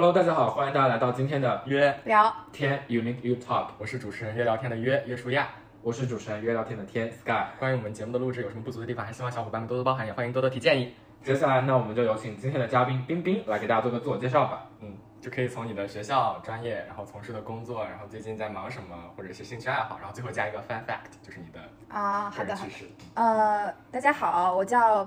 Hello，大家好，欢迎大家来到今天的约聊天 Unique You Talk，我是主持人约聊天的约约舒亚。我是主持人约聊天的天 Sky。关于我们节目的录制有什么不足的地方，还希望小伙伴们多多包涵，也欢迎多多提建议。接下来，呢我们就有请今天的嘉宾冰冰来给大家做个自我介绍吧。嗯，就可以从你的学校、专业，然后从事的工作，然后最近在忙什么，或者是兴趣爱好，然后最后加一个 fun fact，就是你的啊，好的。呃，大家好，我叫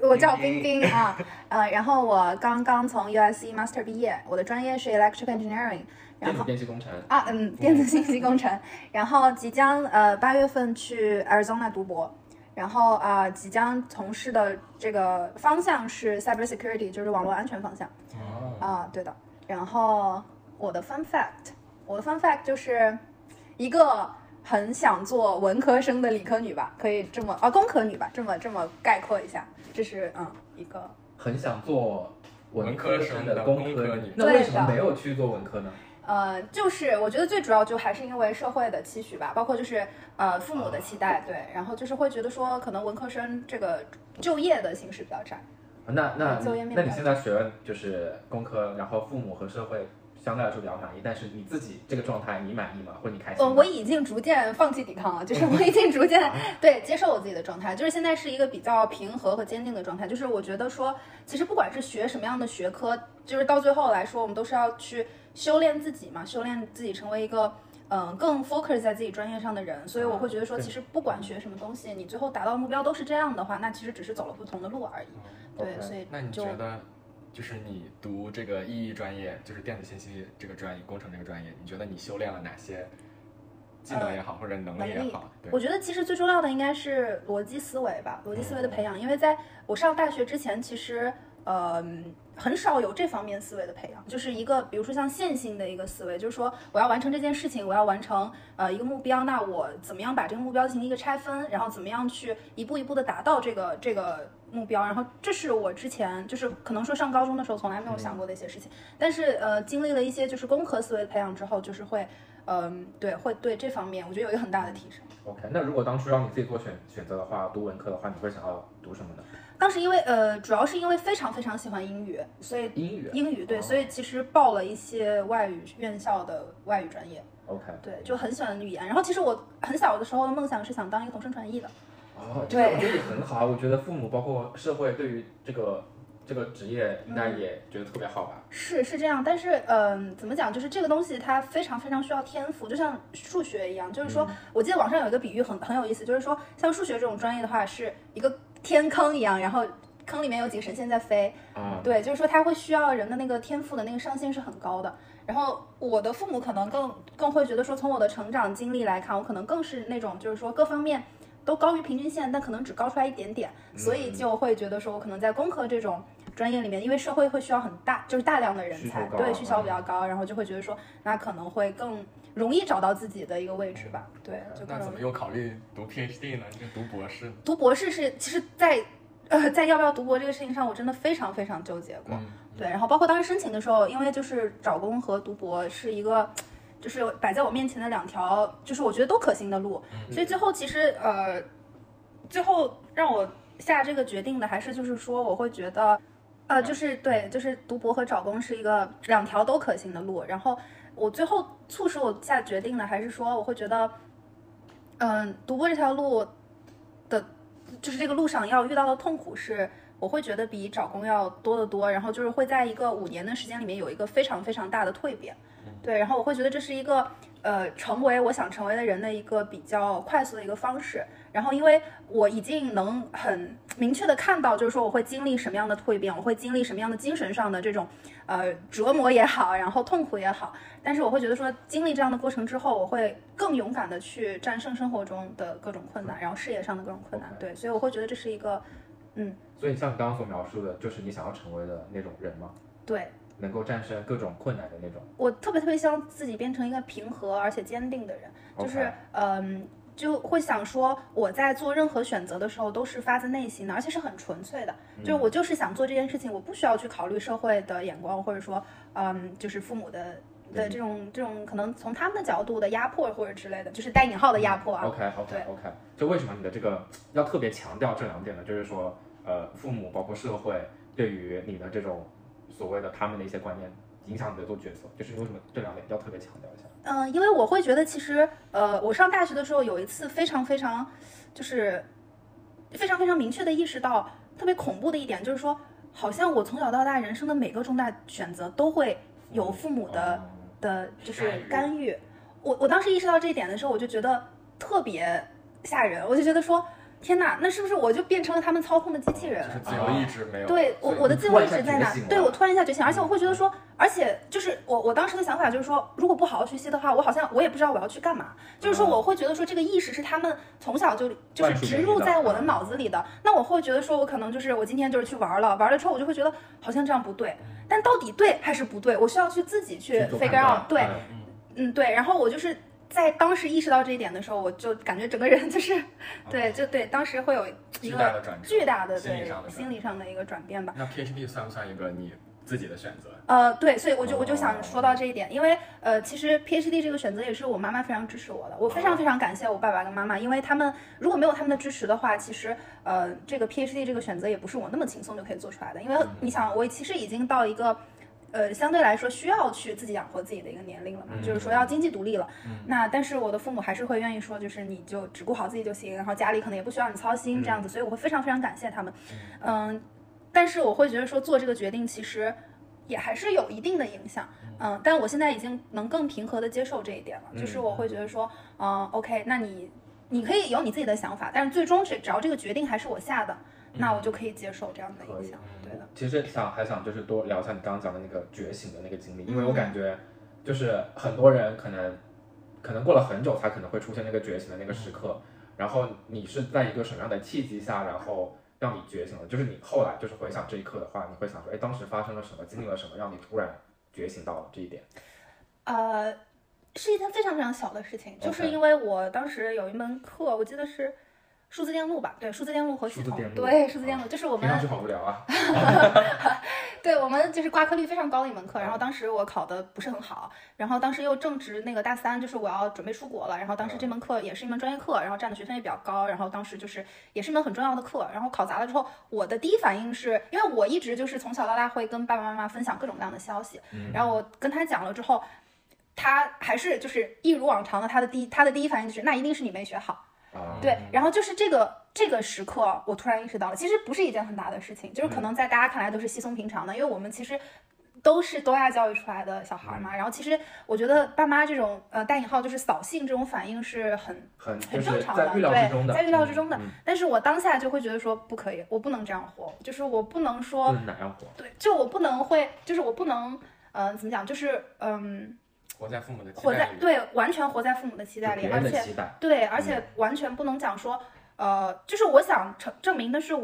我叫冰冰啊，呃，然后我刚刚从 USC Master 毕业，我的专业是 Electrical Engineering，然电子后电气工程。啊嗯，电子信息工程，然后即将呃八月份去 Arizona 读博。然后啊、即将从事的这个方向是 cyber security，就是网络安全方向。哦，啊，对的。然后我的 fun fact，我的 fun fact 就是一个很想做文科生的理科女吧，可以这么啊，工科女吧，这么这么概括一下。这是嗯一个很想做文科生的工科女那为什么没有去做文科呢？呃，就是我觉得最主要就还是因为社会的期许吧，包括就是呃父母的期待，对，然后就是会觉得说可能文科生这个就业的形式比较窄。那那那你现在学就是工科，然后父母和社会相对来说比较满意，但是你自己这个状态你满意吗？或者你开心？我已经逐渐放弃抵抗了，就是我已经逐渐 对接受我自己的状态，就是现在是一个比较平和和坚定的状态。就是我觉得说，其实不管是学什么样的学科，就是到最后来说，我们都是要去修炼自己嘛，修炼自己成为一个嗯更 focus 在自己专业上的人。所以我会觉得说，其实不管学什么东西，你最后达到目标都是这样的话，那其实只是走了不同的路而已。对所以那你就觉得，就是你读这个意义专业，就是电子信息这个专业、工程这个专业，你觉得你修炼了哪些技能也好，或者能力也好？对我觉得其实最重要的应该是逻辑思维吧，逻辑思维的培养。因为在我上大学之前，其实呃很少有这方面思维的培养，就是一个比如说像线性的一个思维，就是说我要完成这件事情，我要完成呃一个目标，那我怎么样把这个目标进行一个拆分，然后怎么样去一步一步的达到这个这个。目标，然后这是我之前就是可能说上高中的时候从来没有想过的一些事情，但是呃经历了一些就是工科思维的培养之后，就是会嗯、对会对这方面我觉得有一个很大的提升。OK，那如果当初让你自己做选选择的话，读文科的话，你会想要读什么呢？当时因为呃，主要是因为非常非常喜欢英语，所以英语。英语对，哦所以其实报了一些外语院校的外语专业，OK。对，就很喜欢语言。然后其实我很小的时候的梦想是想当一个同声传译的，哦，这个我觉得也很好啊。我觉得父母包括社会对于这个这个职业应该也觉得特别好吧。是是这样。但是嗯、怎么讲，就是这个东西它非常非常需要天赋，就像数学一样，就是说，我记得网上有一个比喻很很有意思，就是说像数学这种专业的话，是一个天坑一样，然后坑里面有几个神仙在飞，嗯，对，就是说他会需要人的那个天赋的那个上限是很高的。然后我的父母可能更更会觉得说，从我的成长经历来看，我可能更是那种就是说各方面都高于平均线，但可能只高出来一点点，所以就会觉得说我可能在工科这种专业里面，因为社会会需要很大就是大量的人才，需对需求比较高，然后就会觉得说那可能会更容易找到自己的一个位置吧。对，就那怎么又考虑读 PhD 呢？你就读博士？读博士是其实在，呃在要不要读博这个事情上，我真的非常非常纠结过。嗯，对，然后包括当时申请的时候，因为就是找工和读博是一个，就是摆在我面前的两条，就是我觉得都可行的路，所以最后其实呃，最后让我下这个决定的还是就是说，我会觉得，呃，就是对，就是读博和找工是一个两条都可行的路，然后我最后促使我下决定的还是说，我会觉得，嗯、读博这条路的，就是这个路上要遇到的痛苦是。我会觉得比找工要多得多，然后就是会在一个五年的时间里面有一个非常非常大的蜕变，对，然后我会觉得这是一个呃成为我想成为的人的一个比较快速的一个方式。然后因为我已经能很明确的看到，就是说我会经历什么样的蜕变，我会经历什么样的精神上的这种呃折磨也好，然后痛苦也好，但是我会觉得说经历这样的过程之后，我会更勇敢的去战胜生活中的各种困难，然后事业上的各种困难。对，所以我会觉得这是一个嗯所以像你刚刚所描述的，就是你想要成为的那种人吗？对。能够战胜各种困难的那种。我特别特别希望自己变成一个平和而且坚定的人，就是嗯，就会想说我在做任何选择的时候都是发自内心的，而且是很纯粹的，就是我就是想做这件事情，我不需要去考虑社会的眼光，或者说嗯，就是父母的。的这种这种可能从他们的角度的压迫或者之类的，就是带引号的压迫啊。OK OK OK，就为什么你的这个要特别强调这两点呢？就是说，呃，父母包括社会对于你的这种所谓的他们的一些观念影响你的做决策？就是你为什么这两点要特别强调一下？嗯、因为我会觉得其实，呃，我上大学的时候有一次非常非常，就是非常非常明确的意识到，特别恐怖的一点就是说，好像我从小到大人生的每个重大选择都会有父母的、哦的，就是干预干预。我我当时意识到这一点的时候，我就觉得特别吓人，我就觉得说，天哪，那是不是我就变成了他们操控的机器人？就是自由意志没有。对我我的自由意志在哪对我突然一下觉醒，而且我会觉得说，而且就是我我当时的想法就是说，如果不好好学习的话，我好像我也不知道我要去干嘛。就是说，嗯我会觉得说，这个意识是他们从小就就是植入在我的嗯脑子里的。那我会觉得说，我可能就是我今天就是去玩了，玩了之后我就会觉得好像这样不对，但到底对还是不对，我需要去自己去 figure out。对，嗯嗯，对。然后我就是在当时意识到这一点的时候，我就感觉整个人就是，对，就对，当时会有一巨大个的转折，巨大的心理对心理上的一个转变吧。那 PhD 算不算一个你自己的选择？呃，对，所以我就我就哦想说到这一点，因为呃，其实 PhD 这个选择也是我妈妈非常支持我的，我非哦常非常感谢我爸爸跟妈妈，因为他们如果没有他们的支持的话，其实呃，这个 PhD 这个选择也不是我那么轻松就可以做出来的，因为嗯你想，我其实已经到一个。呃，相对来说需要去自己养活自己的一个年龄了嘛，嗯就是说要经济独立了。那但是我的父母还是会愿意说，就是你就只顾好自己就行，然后家里可能也不需要你操心这样子，所以我会非常非常感谢他们。嗯，但是我会觉得说做这个决定其实也还是有一定的影响。嗯，但我现在已经能更平和的接受这一点了，就是我会觉得说，嗯，OK，那你你可以有你自己的想法，但是最终只只要这个决定还是我下的，那我就可以接受这样的影响。对的，其实想还想就是多聊一下你刚刚讲的那个觉醒的那个经历，因为我感觉就是很多人可能可能过了很久才可能会出现那个觉醒的那个时刻，然后你是在一个什么样的契机下，然后让你觉醒了？就是你后来就是回想这一刻的话，你会想说，哎，当时发生了什么，经历了什么，让你突然觉醒到了这一点？呃，是一件非常非常小的事情，就是因为我当时有一门课，我记得是数字电路吧，对，数字电路和系统数字电，路对，数字电路就是我们听上去好无聊啊。对我们就是挂科率非常高的一门课，然后当时我考的不是很好，然后当时又正值那个大三，就是我要准备出国了，然后当时这门课也是一门专业课，然后占的学分也比较高，然后当时就是也是一门很重要的课，然后考砸了之后，我的第一反应是因为我一直就是从小到大会跟爸爸妈妈分享各种各样的消息，然后我跟他讲了之后，他还是就是一如往常的，他的第一他的第一反应就是那一定是你没学好。啊，对，然后就是这个这个时刻，我突然意识到了，其实不是一件很大的事情，就是可能在大家看来都是稀松平常的，因为我们其实都是东亚教育出来的小孩嘛。然后其实我觉得爸妈这种呃带引号就是扫兴这种反应是很很很正常的，在预料之中的，对，在预料之中的。嗯但是我当下就会觉得说不可以，我不能这样活，就是我不能说哪样活？对，就我不能会，就是我不能嗯、呃怎么讲，就是嗯、活在父母的期活待里。在对完全活在父母的期待里，而且对，而且完全不能讲说，呃，就是我想证证明的是，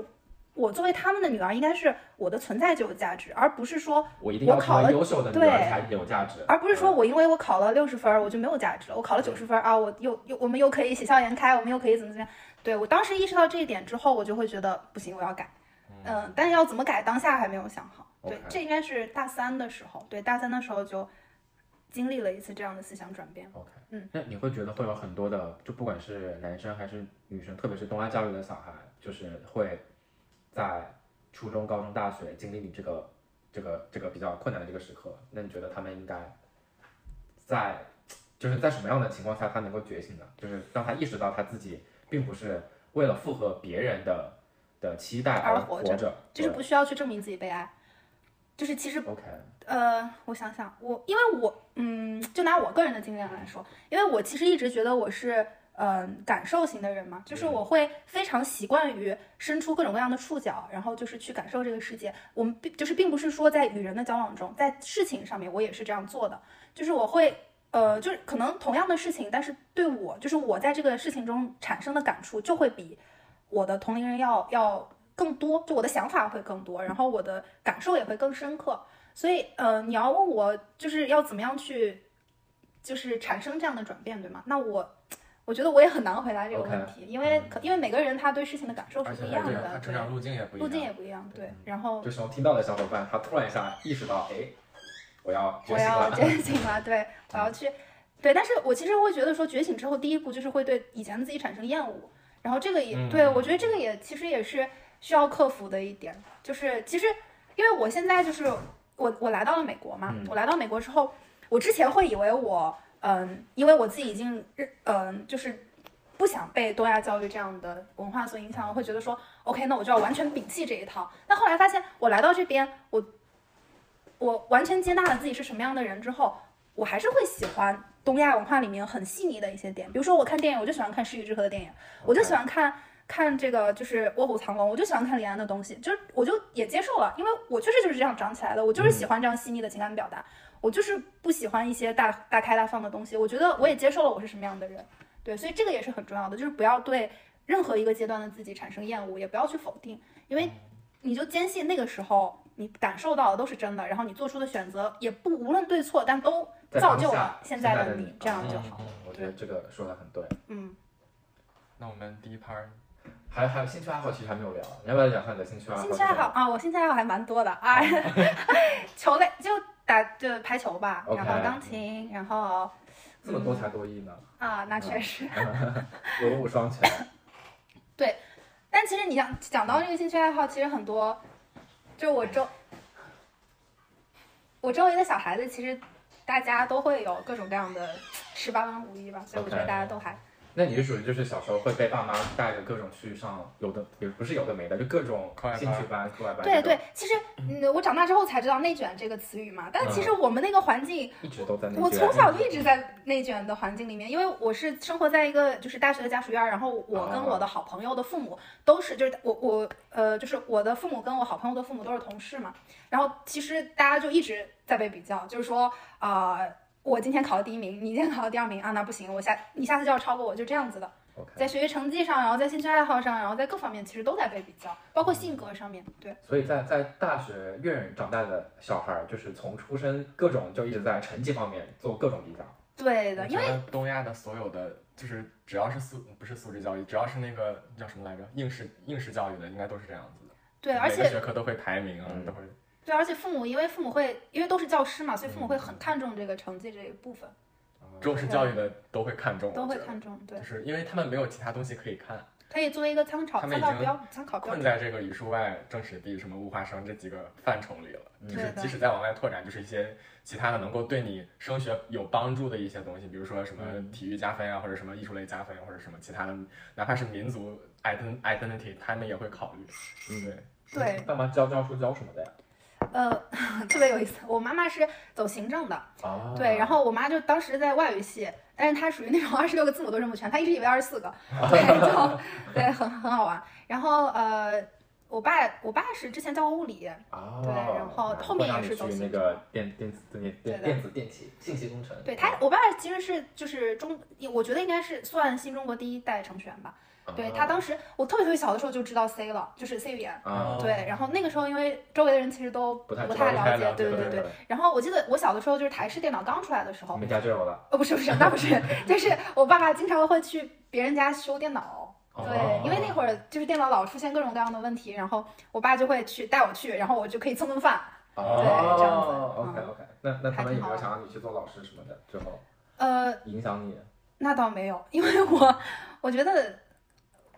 我作为他们的女儿，应该是我的存在就有价值，而不是说，我一定要考了优秀的女对儿才有价值，而不是说我因为我考了六十分儿，我就没有价值了，我考了九十分儿啊，我又又我们又可以喜笑颜开，我们又可以怎么怎么样。对我当时意识到这一点之后，我就会觉得不行，我要改。嗯，但是要怎么改，当下还没有想好。对这应该是大三的时候，对，大三的时候就经历了一次这样的思想转变。OK，嗯，那你会觉得会有很多的，就不管是男生还是女生，特别是东亚教育的小孩，就是会在初中、高中、大学经历你这个这个这个比较困难的这个时刻，那你觉得他们应该在就是在什么样的情况下他能够觉醒呢？就是当他意识到他自己并不是为了符合别人的的期待而活着，就是不需要去证明自己被爱，就是其实 OK，呃，我想想，我因为我嗯，就拿我个人的经验来说，因为我其实一直觉得我是嗯、感受型的人嘛，就是我会非常习惯于伸出各种各样的触角，然后就是去感受这个世界。我们并就是并不是说在与人的交往中，在事情上面我也是这样做的，就是我会。呃，就是可能同样的事情，但是对我，就是我在这个事情中产生的感触，就会比我的同龄人要要更多，就我的想法会更多，然后我的感受也会更深刻。所以，呃，你要问我就是要怎么样去，就是产生这样的转变，对吗？那我，我觉得我也很难回答这个问题因为可因为每个人他对事情的感受是不一样的，他成长路径也不一样。路径也不一样，对。然后就希望听到的小伙伴，他突然一下意识到，哎，我要觉我醒了，要觉醒了，对，我要去，对。但是我其实会觉得说，觉醒之后第一步就是会对以前的自己产生厌恶，然后这个也、嗯对我觉得这个也其实也是需要克服的一点，就是其实因为我现在就是我我来到了美国嘛，嗯我来到美国之后，我之前会以为我嗯，因为我自己已经嗯就是不想被东亚教育这样的文化所影响，我会觉得说 OK，那我就要完全摒弃这一套。但后来发现，我来到这边，我我完全接纳了自己是什么样的人之后，我还是会喜欢东亚文化里面很细腻的一些点。比如说，我看电影，我就喜欢看《失语之和》的电影，我就喜欢看看这个就是《卧虎藏龙》，我就喜欢看李安的东西，就是我就也接受了，因为我确实就是这样长起来的，我就是喜欢这样细腻的情感表达，我就是不喜欢一些大大开大放的东西。我觉得我也接受了我是什么样的人，对，所以这个也是很重要的，就是不要对任何一个阶段的自己产生厌恶，也不要去否定，因为你就坚信那个时候你感受到的都是真的，然后你做出的选择也不无论对错，但都造就了现在在的你，这样就嗯好。嗯我觉得这个说的很对。嗯，那我们第一 part 还还有兴趣爱好，其实还没有聊，你要不要讲下你的兴趣爱好？兴趣爱好啊，我兴趣爱好还蛮多的啊，球类就打就排球吧然后钢琴，然后这么多才多艺呢，啊，那确实。文武双全。对但其实你讲讲到这个兴趣爱好，其实很多，就我周我周围的小孩子，其实大家都会有各种各样的十八般武艺吧，所以我觉得大家都还那你是属于就是小时候会被爸妈带着各种去上有的也不是有的没的，就各种兴趣班、课外班，对对，，其实嗯，我长大之后才知道“内卷”这个词语嘛，但其实我们那个环境，一直都在那。我从小就一直在内卷的环境里面，因为我是生活在一个就是大学的家属院儿，然后我跟我的好朋友的父母都是，就是我我呃，就是我的父母跟我好朋友的父母都是同事嘛，然后其实大家就一直在被比较，就是说啊、我今天考了第一名，你今天考了第二名啊，那不行，我下你下次就要超过我，就这样子的在学习成绩上，然后在兴趣爱好上，然后在各方面其实都在被比较，包括性格上面，对。所以在在大学院长大的小孩儿，就是从出生各种就一直在成绩方面做各种比较。对的，因为东亚的所有的就是只要是素不是素质教育，只要是那个叫什么来着应试应试教育的，应该都是这样子的。对，而且学科都会排名啊，嗯都会。对，而且父母因为父母会，因为都是教师嘛，所以父母会很看重这个成绩这一部分，重视教育的都会看重，都会看重，对就，是因为他们没有其他东西可以看，可以作为一个参考他们已经参考标参考标困。在这个语数外、政史地、什么物化生这几个范畴里了。就是即使再往外拓展，就是一些其他的能够对你升学有帮助的一些东西，比如说什么嗯体育加分啊，或者什么艺术类加分，或者什么其他的，哪怕是民族 ident identity，他们也会考虑。嗯对，对，爸妈教教书教什么的呀？呃，特别有意思。我妈妈是走行政的，啊，对，然后我妈就当时在外语系，但是她属于那种二十六个字母都认不全，她一直以为二十四个，对，就对，很很好玩。然后呃，我爸我爸是之前教过物理，啊，对然后后面也是走行政个电电子电电电子电器信息工程。对他，我爸其实是就是中，我觉得应该是算新中国第一代程序员吧。对他当时，我特别特别小的时候就知道 C 了，就是 C 语言。啊，对，然后那个时候因为周围的人其实都不太了解，对对对对。然后我记得我小的时候就是台式电脑刚出来的时候你，们家就有了。哦不是不是，那不是，就是我爸爸经常会去别人家修电脑。哦对，因为那会儿就是电脑老出现各种各样的问题，然后我爸就会去带我去，然后我就可以蹭顿饭。哦，对这样子 OK 嗯 OK，那那他们有没有还挺好玩想让你去做老师什么的？之后呃，影响你？那倒没有，因为我我觉得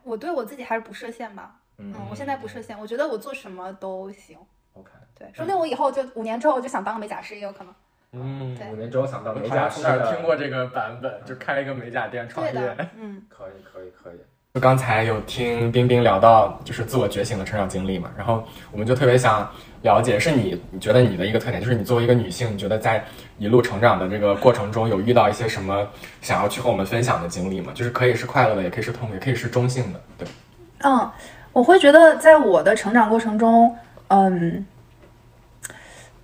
我对我自己还是不设限吧。嗯嗯，我现在不设限，我觉得我做什么都行。OK，对，说不定我以后就五年之后就想当个美甲师也有可能。嗯，五年之后想到我美甲师的，听过这个版本，就开了一个美甲店创业。对的，嗯，可以可以可以。就刚才有听冰冰聊到就是自我觉醒的成长经历嘛，然后我们就特别想了解，是你你觉得你的一个特点，就是你作为一个女性，你觉得在一路成长的这个过程中，有遇到一些什么想要去和我们分享的经历吗？就是可以是快乐的，也可以是痛苦，也可以是中性的，对。嗯，我会觉得在我的成长过程中，嗯，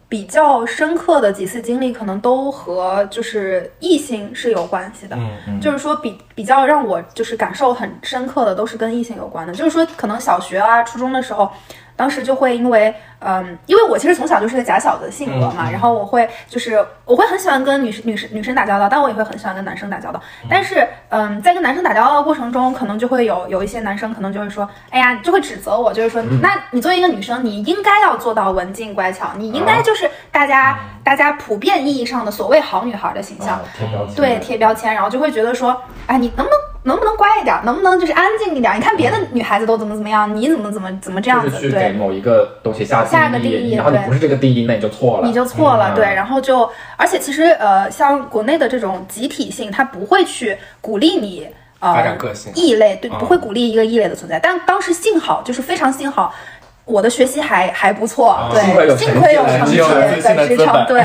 比较深刻的几次经历，可能都和就是异性是有关系的。嗯嗯就是说比比较让我就是感受很深刻的，都是跟异性有关的。就是说，可能小学啊、初中的时候，当时就会因为，嗯，因为我其实从小就是个假小子的性格嘛，然后我会就是我会很喜欢跟女生、女生、女生打交道，但我也会很喜欢跟男生打交道。但是，嗯，在跟男生打交道的过程中，可能就会有有一些男生可能就会说，哎呀，就会指责我，就是说，那你作为一个女生，你应该要做到文静乖巧，你应该就是大家、大家普遍意义上的所谓好女孩的形象。啊，贴标签。对，贴标签，然后就会觉得说，哎，你能不能能不能乖一点，能不能就是安静一点？你看别的女孩子都怎么怎么样，你怎么怎么怎么这样子？就是去给对，某一个东西下下个定义然后你对不是这个定义，那你就错了。你就错了。嗯对，然后就而且其实呃，像国内的这种集体性，它不会去鼓励你呃发展个性。异类，对，嗯不会鼓励一个异类的存在。但当时幸好就是非常幸好。我的学习还还不错，啊对，幸亏有成绩成绩有自信的资本的支撑，对，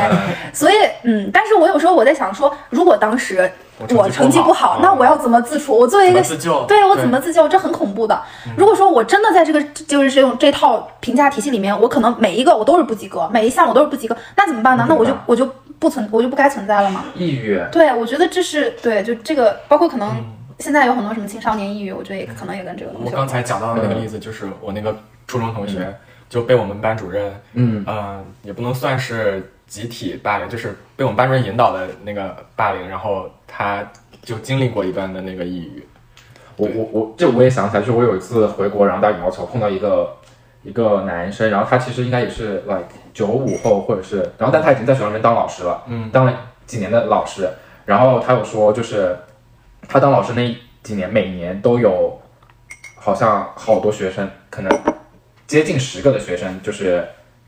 所以嗯，但是我有时候我在想说，如果当时我成绩不好，那我要怎么自处？我作为一个自救？对我怎么自救？这很恐怖的。如果说我真的在这个就是这种这套评价体系里面，我可能每一个我都是不及格，每一项我都是不及格，那怎么办呢？那我就我就不存，我就不该存在了吗？抑郁，对，我觉得这是对，就这个包括可能现在有很多什么青少年抑郁，我觉得也可能也跟这个东我西我。刚才讲到的那个例子，就是我那个初中同学就被我们班主任，嗯，呃，也不能算是集体霸凌，就是被我们班主任引导的那个霸凌，然后他就经历过一段的那个抑郁。我我我这我也想起来，就是我有一次回国，然后打羽毛球碰到一个一个男生，然后他其实应该也是 like 九五后或者是，然后但他已经在学校里面当老师了，嗯，当了几年的老师，然后他有说就是他当老师那几年，每年都有好像好多学生，可能接近十个的学生就是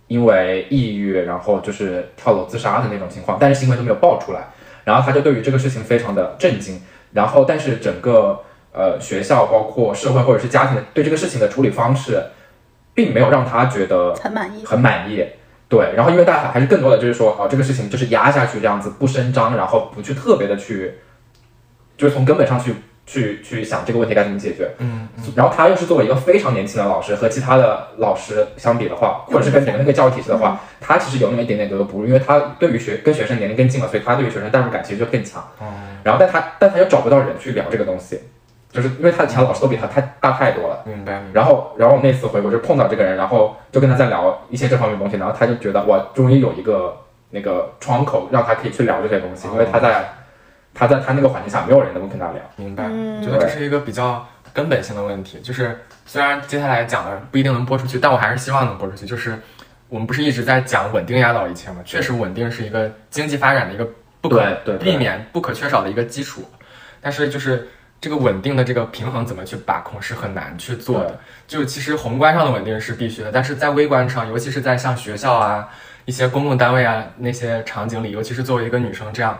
因为抑郁，然后就是跳楼自杀的那种情况，但是新闻都没有爆出来，然后他就对于这个事情非常的震惊，然后但是整个呃学校包括社会或者是家庭的对这个事情的处理方式，并没有让他觉得很满意，很满意。对，然后因为大家还是更多的就是说，啊、这个事情就是压下去这样子不声张，然后不去特别的去，就是从根本上去去去想这个问题该怎么解决。嗯，然后他又是作为一个非常年轻的老师，和其他的老师相比的话，或者是跟整个那个教育体系的话，他其实有那么一点点格格不入，因为他对于学跟学生年龄更近了，所以他对于学生代入感其实就更强。然后但他但他又找不到人去聊这个东西，就是因为他的其他老师都比他太大太多了。明白。然后，然后我那次回国就碰到这个人，然后就跟他在聊一些这方面的东西，然后他就觉得我，终于有一个那个窗口让他可以去聊这些东西，因为他在他在他那个环境下，没有人能够跟他聊。明白，觉得这是一个比较根本性的问题。就是虽然接下来讲的不一定能播出去，但我还是希望能播出去。就是我们不是一直在讲稳定压倒一切吗？确实，稳定是一个经济发展的一个不可避免、不可缺少的一个基础。但是就是这个稳定的这个平衡怎么去把控是很难去做的。就其实宏观上的稳定是必须的，但是在微观上，尤其是在像学校啊、一些公共单位啊那些场景里，尤其是作为一个女生这样，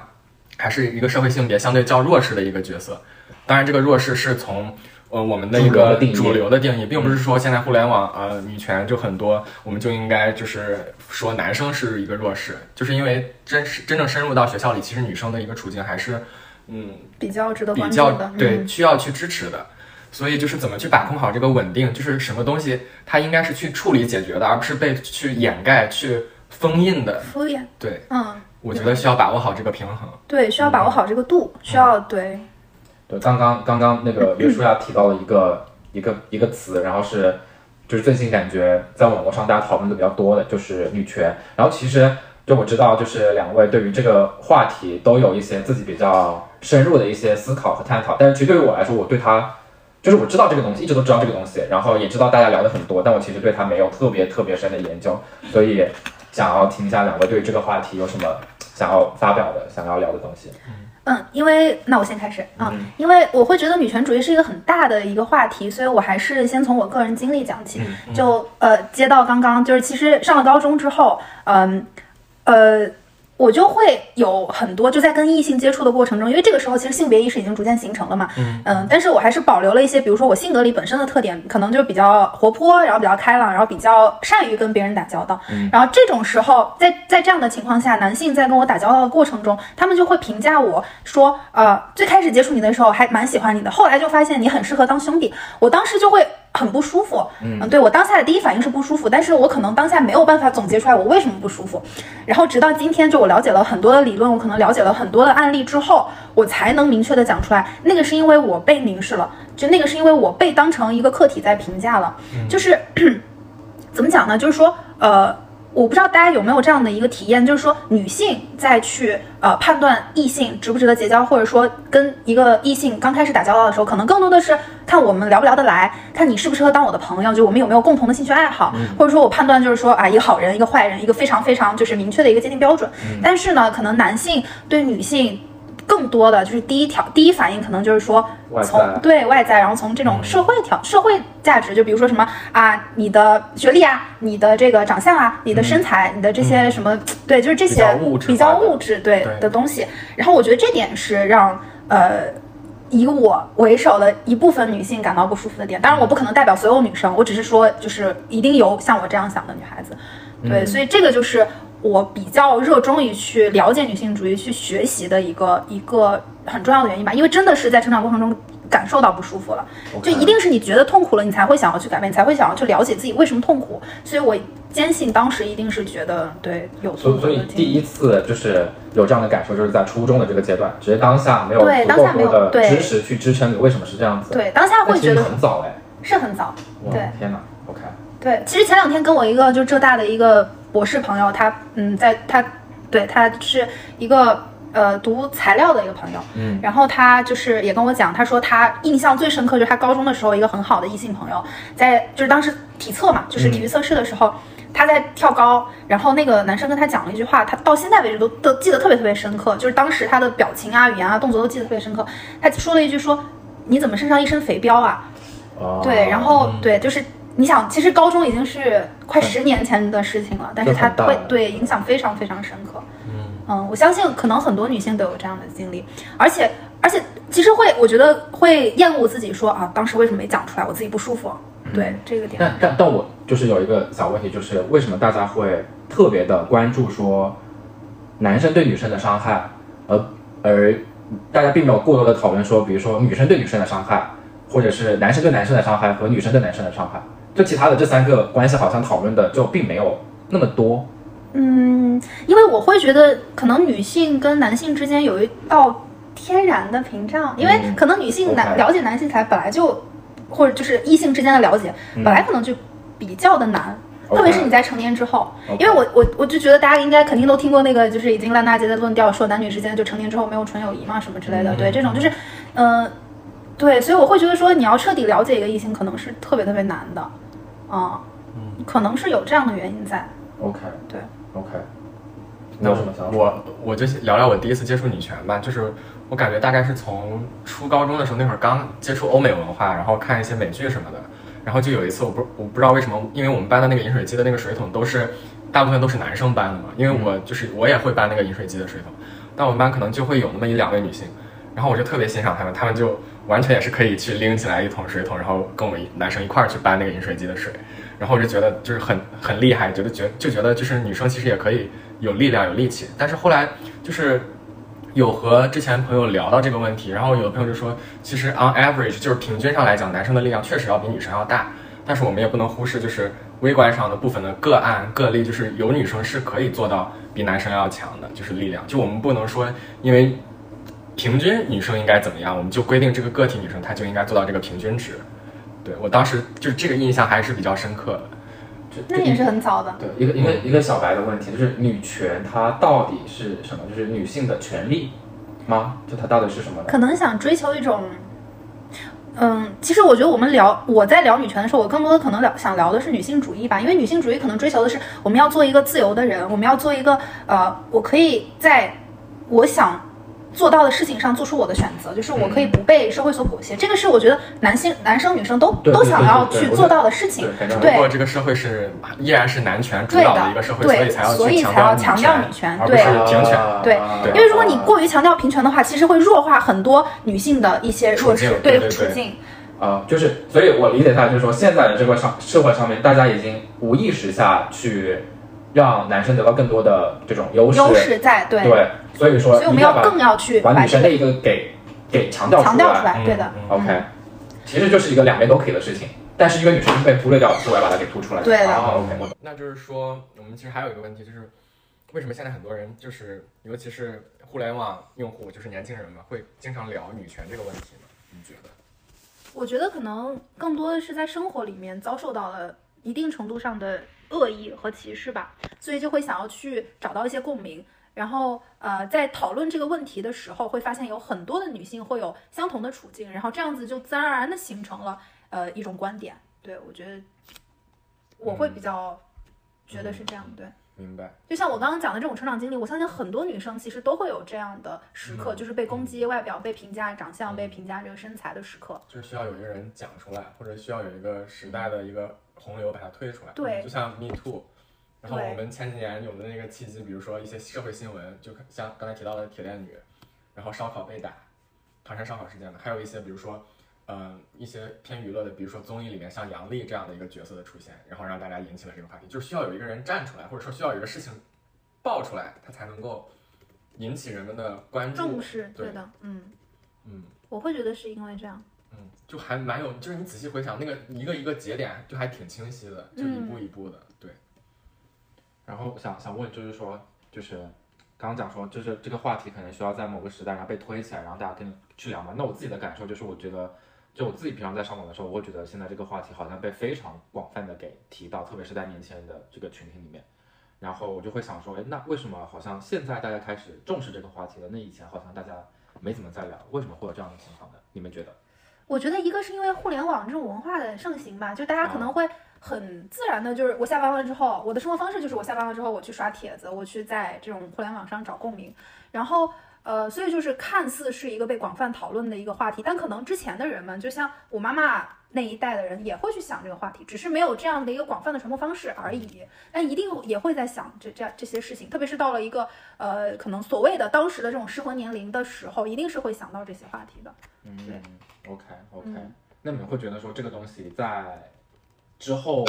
还是一个社会性别相对较弱势的一个角色。当然，这个弱势是从呃我们的一个主流的定义并不是说现在互联网呃女权就很多，我们就应该就是说男生是一个弱势，就是因为真是真正深入到学校里，其实女生的一个处境还是嗯比较值得比较。对嗯需要去支持的。所以就是怎么去把控好这个稳定，就是什么东西它应该是去处理解决的，而不是被去掩盖、去封印的。敷衍，对，嗯，我觉得需要把握好这个平衡。对，需要把握好这个度，需要对，对，刚刚刚刚那个 约书亚提到了一个一个一个词，然后是就是最近感觉在网络上大家讨论的比较多的就是女权，然后其实就我知道就是两位对于这个话题都有一些自己比较深入的一些思考和探讨，但是其实对于我来说，我对它就是我知道这个东西，一直都知道这个东西，然后也知道大家聊的很多，但我其实对它没有特别特别深的研究，所以想要听一下两位对这个话题有什么想要发表的、想要聊的东西。嗯，因为那我先开始啊，因为我会觉得女权主义是一个很大的一个话题，所以我还是先从我个人经历讲起。就呃，接到刚刚就是其实上了高中之后，嗯呃。我就会有很多就在跟异性接触的过程中，因为这个时候其实性别意识已经逐渐形成了嘛，嗯但是我还是保留了一些，比如说我性格里本身的特点，可能就比较活泼，然后比较开朗，然后比较善于跟别人打交道。然后这种时候，在在这样的情况下，男性在跟我打交道的过程中，他们就会评价我说，呃，最开始接触你的时候还蛮喜欢你的，后来就发现你很适合当兄弟。我当时就会很不舒服，嗯，对我当下的第一反应是不舒服，但是我可能当下没有办法总结出来我为什么不舒服。然后直到今天，就我了解了很多的理论，我可能了解了很多的案例之后，我才能明确的讲出来，那个是因为我被凝视了，就那个是因为我被当成一个客体在评价了，就是 怎么讲呢？就是说，呃。我不知道大家有没有这样的一个体验，就是说女性在去呃判断异性值不值得结交，或者说跟一个异性刚开始打交道的时候，可能更多的是看我们聊不聊得来，看你适不适合当我的朋友，就我们有没有共同的兴趣爱好，或者说我判断就是说啊一个好人一个坏人，一个非常非常就是明确的一个界定标准。但是呢，可能男性对女性。更多的就是第一条第一反应可能就是说从外对外在，然后从这种社会条社会价值，就比如说什么啊，你的学历啊，你的这个长相啊，你的身材，你的这些什么，对，就是这些比较物质对的东西。然后我觉得这点是让呃。以我为首的一部分女性感到不舒服的点，当然我不可能代表所有女生，我只是说，就是一定有像我这样想的女孩子，对，所以这个就是我比较热衷于去了解女性主义、去学习的一个一个很重要的原因吧，因为真的是在成长过程中感受到不舒服了，就一定是你觉得痛苦了，你才会想要去改变，你才会想要去了解自己为什么痛苦，所以我坚信当时一定是觉得对有所以所以。第一次就是有这样的感受，就是在初中的这个阶段，只是当下没有足对当下没够多的有对。知识去支撑你为什么是这样子。对，当下会觉得很早哎，是很早，哇对。天哪，OK，对，其实前两天跟我一个就浙大的一个博士朋友，他嗯，在他对他是一个呃读材料的一个朋友，嗯，然后他就是也跟我讲，他说他印象最深刻就是他高中的时候一个很好的异性朋友，在就是当时体测嘛，就是体育测试的时候。他在跳高，然后那个男生跟他讲了一句话，他到现在为止都都记得特别特别深刻，就是当时他的表情啊、语言啊、动作都记得特别深刻。他说了一句说：“你怎么身上一身肥膘啊？”哦对，然后对，就是你想，其实高中已经是快十年前的事情了，但是它会对影响非常非常深刻。嗯。我相信可能很多女性都有这样的经历，而且而且其实会，我觉得会厌恶自己说啊，当时为什么没讲出来，我自己不舒服。对这个点，但但但我就是有一个小问题，就是为什么大家会特别的关注说男生对女生的伤害，而而大家并没有过多的讨论说，比如说女生对女生的伤害，或者是男生对男生的伤害和女生对男生的伤害，就其他的这三个关系好像讨论的就并没有那么多。嗯，因为我会觉得可能女性跟男性之间有一道天然的屏障，因为嗯可能女性男了解男性才本来就，或者就是异性之间的了解，嗯本来可能就比较的难。特别是你在成年之后因为我我我就觉得大家应该肯定都听过那个，就是已经烂大街的论调，说男女之间就成年之后没有纯友谊嘛，什么之类的。嗯对，这种就是，嗯、对，所以我会觉得说，你要彻底了解一个异性，可能是特别特别难的，啊、可能是有这样的原因在。OK，对，OK，你那有什么想法？我我就聊聊我第一次接触女权吧，就是我感觉大概是从初高中的时候，那会儿刚接触欧美文化，然后看一些美剧什么的，然后就有一次我不我不知道为什么，因为我们班的那个饮水机的那个水桶都是大部分都是男生搬的嘛，因为我就是我也会搬那个饮水机的水桶，但我们班可能就会有那么一两位女性，然后我就特别欣赏她们，她们就完全也是可以去拎起来一桶水桶，然后跟我们男生一块儿去搬那个饮水机的水。然后我就觉得就是很很厉害，觉得觉就觉得就是女生其实也可以有力量有力气，但是后来就是有和之前朋友聊到这个问题，然后有的朋友就说，其实 on average 就是平均上来讲，男生的力量确实要比女生要大，但是我们也不能忽视就是微观上的部分的个案个例，就是有女生是可以做到比男生要强的，就是力量，就我们不能说因为平均女生应该怎么样，我们就规定这个个体女生她就应该做到这个平均值。对我当时就是这个印象还是比较深刻的。就那也是很早的。对，一个一个一个小白的问题，就是女权它到底是什么？就是女性的权利吗？就它到底是什么呢？可能想追求一种，嗯，其实我觉得我们聊我在聊女权的时候，我更多的可能聊想聊的是女性主义吧，因为女性主义可能追求的是我们要做一个自由的人，我们要做一个呃，我可以在我想。做到的事情上做出我的选择，就是我可以不被社会所裹挟，这个是我觉得男性、男生、女生都都想要去做到的事情。对，不过这个社会是依然是男权主导的一个社会，所以才要所以去才要强强调女权而不对是平权。对啊对因为如果你过于强调平权的话，其实会弱化很多女性的一些弱势对处境。啊、就是，所以我理解下，就是说，现在的这个上社会上面，大家已经无意识下去让男生得到更多的这种优势，优势在对，对，所以说，所以我们要更要去把女生的一个给给强调出来强调出来，嗯对的。嗯 OK，其实就是一个两边都可以的事情，但是一个女生被忽略掉，所以我要把它给突出来。对的啊，OK，那就是说，我们其实还有一个问题，就是为什么现在很多人就是，尤其是互联网用户，就是年轻人嘛，会经常聊女权这个问题呢？你觉得？我觉得可能更多的是在生活里面遭受到了一定程度上的恶意和歧视吧，所以就会想要去找到一些共鸣。然后，呃，在讨论这个问题的时候，会发现有很多的女性会有相同的处境，然后这样子就自然而然的形成了呃一种观点。对我觉得我会比较觉得是这样，对。明白。就像我刚刚讲的这种成长经历，我相信很多女生其实都会有这样的时刻，嗯就是被攻击外表、被评价长相、被评价这个身材的时刻。就是需要有一个人讲出来，或者需要有一个时代的一个洪流把它推出来。对就像 Me Too，然后我们前几年有的那个契机，比如说一些社会新闻，就像刚才提到的铁链女，然后烧烤被打，唐山烧烤事件的，还有一些比如说，嗯、一些偏娱乐的，比如说综艺里面像杨笠这样的一个角色的出现，然后让大家引起了这个话题，就是需要有一个人站出来，或者说需要有一个事情爆出来，它才能够引起人们的关注。重视，对对的，嗯，嗯。我会觉得是因为这样。嗯，就还蛮有，就是你仔细回想那个一个一个节点，就还挺清晰的，就一步一步的，对。然后想想问，就是说，就是刚刚讲说，就是这个话题可能需要在某个时代，然后被推起来，然后大家跟去聊嘛。那我自己的感受就是，我觉得，就我自己平常在上网的时候，我会觉得现在这个话题好像被非常广泛的给提到，特别是在年轻人的这个群体里面。然后我就会想说，哎，那为什么好像现在大家开始重视这个话题了？那以前好像大家没怎么在聊，为什么会有这样的情况呢？你们觉得？我觉得一个是因为互联网这种文化的盛行吧，就大家可能会很自然的，就是我下班了之后，我的生活方式就是我下班了之后，我去刷帖子，我去在这种互联网上找共鸣，然后呃，所以就是看似是一个被广泛讨论的一个话题，但可能之前的人们，就像我妈妈那一代的人，也会去想这个话题，只是没有这样的一个广泛的传播方式而已。但一定也会在想这这这些事情，特别是到了一个呃可能所谓的当时的这种适婚年龄的时候，一定是会想到这些话题的。嗯对，OK OK，、嗯那你们会觉得说这个东西在之后，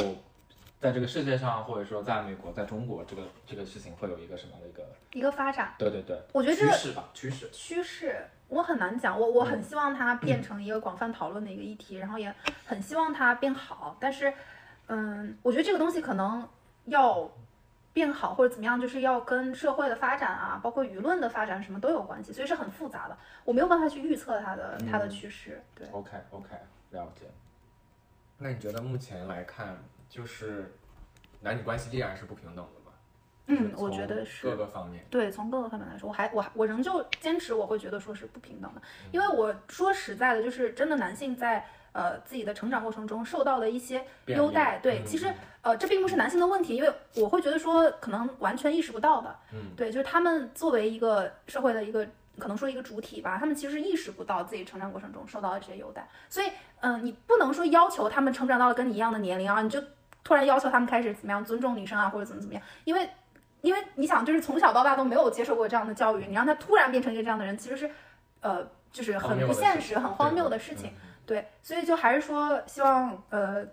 在这个世界上，或者说在美国、在中国，这个这个事情会有一个什么样的一个？一个发展。对对对，我觉得这个趋势吧，趋势。趋势我很难讲，我我很希望它变成一个广泛讨论的一个议题，然后也很希望它变好。但是，嗯，我觉得这个东西可能要变好或者怎么样，就是要跟社会的发展啊，包括舆论的发展什么都有关系，所以是很复杂的。我没有办法去预测它的它的趋势。对，OK OK，了解。那你觉得目前来看，就是男女关系依然是不平等的吗？嗯，我觉得是各个方面。对，从各个方面来说，我还我还我仍旧坚持，我会觉得说是不平等的，嗯因为我说实在的，就是真的男性在呃自己的成长过程中受到的一些优待，对，嗯其实呃这并不是男性的问题，因为我会觉得说可能完全意识不到的，嗯，对，就是他们作为一个社会的一个。可能说一个主体吧，他们其实意识不到自己成长过程中受到的这些优待，所以，嗯、你不能说要求他们成长到了跟你一样的年龄啊，你就突然要求他们开始怎么样尊重女生啊，或者怎么怎么样，因为因为你想，就是从小到大都没有接受过这样的教育，你让他突然变成一个这样的人，其实是，呃，就是很不现实、很荒谬的事嗯情。对，所以就还是说，希望呃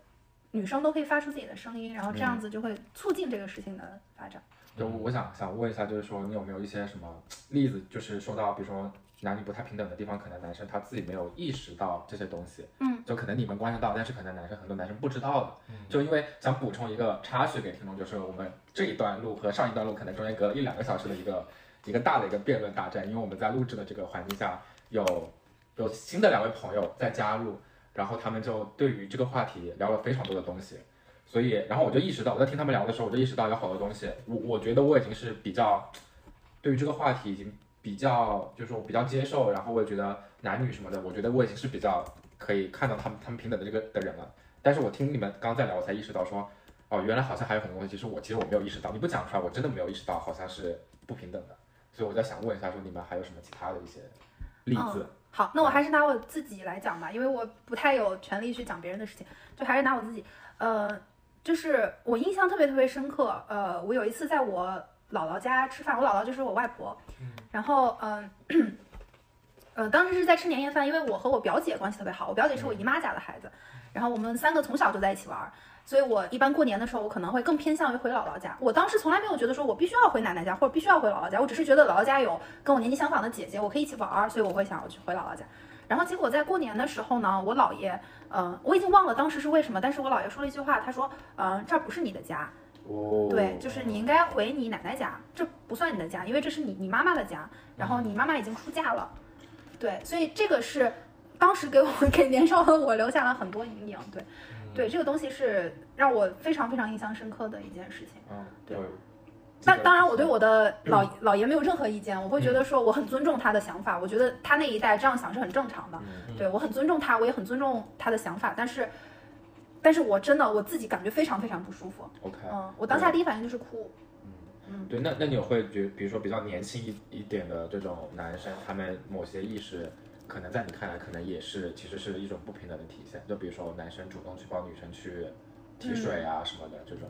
女生都可以发出自己的声音，然后这样子就会促进这个事情的发展。就我想想问一下，就是说你有没有一些什么例子，就是说到比如说男女不太平等的地方，可能男生他自己没有意识到这些东西，嗯，就可能你们观察到，但是可能男生很多男生不知道的，就因为想补充一个插曲给听众，就是我们这一段路和上一段路可能中间隔了一两个小时的一个一个大的一个辩论大战，因为我们在录制的这个环境下有有新的两位朋友在加入，然后他们就对于这个话题聊了非常多的东西。所以，然后我就意识到，我在听他们聊的时候，我就意识到有好多东西，我我觉得我已经是比较对于这个话题已经比较，就是我比较接受，然后我也觉得男女什么的，我觉得我已经是比较可以看到他们他们平等的这个的人了。但是我听你们刚刚在聊，我才意识到说，哦，原来好像还有很多东西，其实我其实我没有意识到，你不讲出来，我真的没有意识到好像是不平等的。所以我在想问一下，说你们还有什么其他的一些例子？好，那我还是拿我自己来讲吧，因为我不太有权利去讲别人的事情，就还是拿我自己。呃，就是我印象特别特别深刻。呃，我有一次在我姥姥家吃饭，我姥姥就是我外婆，然后嗯。呃，当时是在吃年夜饭，因为我和我表姐关系特别好，我表姐是我姨妈家的孩子，然后我们三个从小就在一起玩儿，所以我一般过年的时候，我可能会更偏向于回姥姥家。我当时从来没有觉得说我必须要回奶奶家，或者必须要回姥姥家，我只是觉得姥姥家有跟我年纪相仿的姐姐，我可以一起玩儿，所以我会想要去回姥姥家。然后结果在过年的时候呢，我姥爷，嗯、我已经忘了当时是为什么，但是我姥爷说了一句话，他说，嗯、这儿不是你的家，哦，对，就是你应该回你奶奶家，这不算你的家，因为这是你你妈妈的家，然后你妈妈已经出嫁了，对，所以这个是当时给我 给年少的我留下了很多阴影，对，对，这个东西是让我非常非常印象深刻的一件事情。嗯，对对。但当然，我对我的老老爷没有任何意见，我会觉得说我很尊重他的想法，我觉得他那一代这样想是很正常的，嗯。对我很尊重他，我也很尊重他的想法，但是，但是我真的我自己感觉非常非常不舒服，OK，嗯，我当下第一反应就是哭，嗯，对，那那你会觉比如说比较年轻一一点的这种男生，他们某些意识，可能在你看来可能也是其实是一种不平等的体现，就比如说男生主动去帮女生去提水啊什么的这种。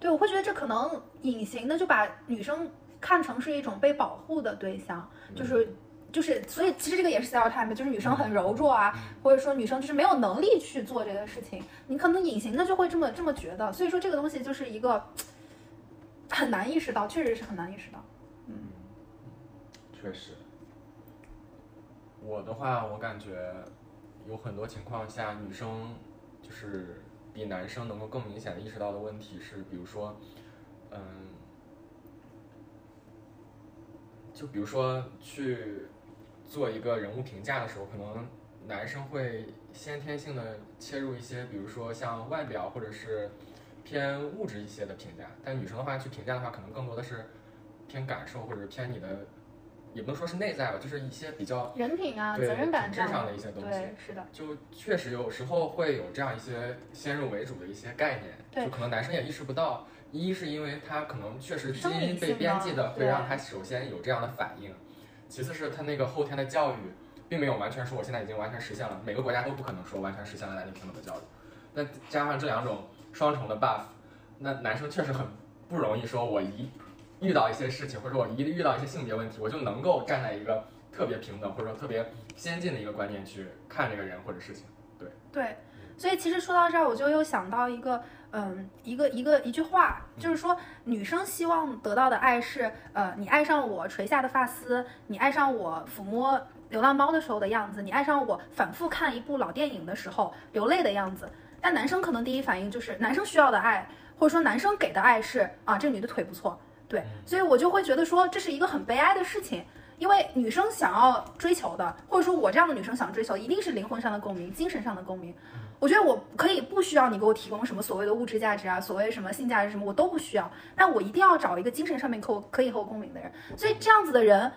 对，我会觉得这可能隐形的就把女生看成是一种被保护的对象，就是就是，所以其实这个也是 stereotype，就是女生很柔弱啊，或者说女生就是没有能力去做这个事情，你可能隐形的就会这么这么觉得，所以说这个东西就是一个很难意识到，确实是很难意识到。嗯确实，我的话，我感觉有很多情况下，女生就是比男生能够更明显的意识到的问题是，比如说，嗯，就比如说去做一个人物评价的时候，可能男生会先天性的切入一些，比如说像外表或者是偏物质一些的评价，但女生的话去评价的话，可能更多的是偏感受或者偏你的，也不能说是内在吧，就是一些比较人品啊，对责任感品质上的一些东西对，是的，就确实有时候会有这样一些先入为主的一些概念，对就可能男生也意识不到。一是因为他可能确实基因被编辑的，会让他首先有这样的反应；其次是他那个后天的教育，并没有完全说我现在已经完全实现了，每个国家都不可能说完全实现了男女平等的教育。那加上这两种双重的 buff，那男生确实很不容易说，我一遇到一些事情，或者说我一遇到一些性别问题，我就能够站在一个特别平等或者说特别先进的一个观念去看这个人或者事情。对对，所以其实说到这儿，我就又想到一个，嗯，一个一个一句话，就是说女生希望得到的爱是，呃，你爱上我垂下的发丝，你爱上我抚摸流浪猫的时候的样子，你爱上我反复看一部老电影的时候流泪的样子。但男生可能第一反应就是，男生需要的爱，或者说男生给的爱是啊，这女的腿不错，对，所以我就会觉得说这是一个很悲哀的事情。因为女生想要追求的，或者说我这样的女生想追求，一定是灵魂上的共鸣、精神上的共鸣。我觉得我可以不需要你给我提供什么所谓的物质价值啊，所谓什么性价值什么，我都不需要。但我一定要找一个精神上面可我可以和我共鸣的人。所以这样子的人，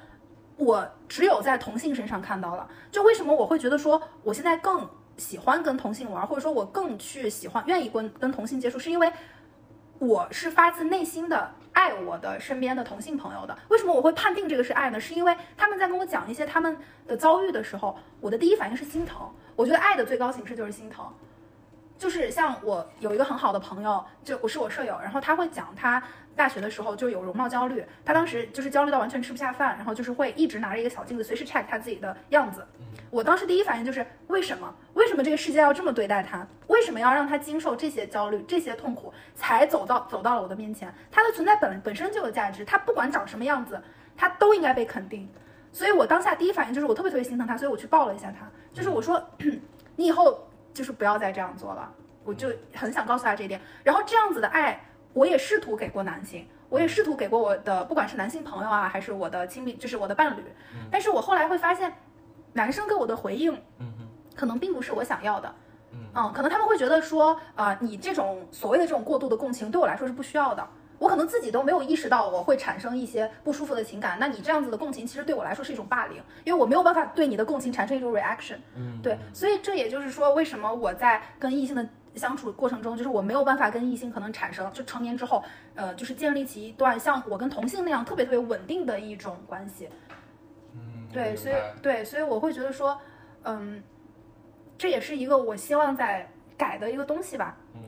我只有在同性身上看到了。就为什么我会觉得说，我现在更喜欢跟同性玩，或者说我更去喜欢、愿意跟跟同性接触，是因为我是发自内心的爱我的身边的同性朋友的。为什么我会判定这个是爱呢？是因为他们在跟我讲一些他们的遭遇的时候，我的第一反应是心疼。我觉得爱的最高形式就是心疼。就是像我有一个很好的朋友，就我是我舍友，然后他会讲他大学的时候就有容貌焦虑，他当时就是焦虑到完全吃不下饭，然后就是会一直拿着一个小镜子随时 check 他自己的样子。我当时第一反应就是为什么？为什么这个世界要这么对待他？为什么要让他经受这些焦虑、这些痛苦，才走到走到了我的面前？他的存在本本身就有价值，他不管长什么样子，他都应该被肯定。所以我当下第一反应就是我特别特别心疼他，所以我去抱了一下他，就是我说 你以后就是不要再这样做了，我就很想告诉他这一点。然后这样子的爱，我也试图给过男性，我也试图给过我的不管是男性朋友啊，还是我的亲密，就是我的伴侣。但是我后来会发现，男生给我的回应，可能并不是我想要的。嗯，可能他们会觉得说，啊、你这种所谓的这种过度的共情，对我来说是不需要的。我可能自己都没有意识到我会产生一些不舒服的情感，那你这样子的共情，其实对我来说是一种霸凌，因为我没有办法对你的共情产生一种 reaction。嗯，对，所以这也就是说，为什么我在跟异性的相处过程中，就是我没有办法跟异性可能产生，就成年之后，呃，就是建立起一段像我跟同性那样特别特别稳定的一种关系。嗯，对，所以对，所以我会觉得说，嗯，这也是一个我希望在改的一个东西吧。嗯，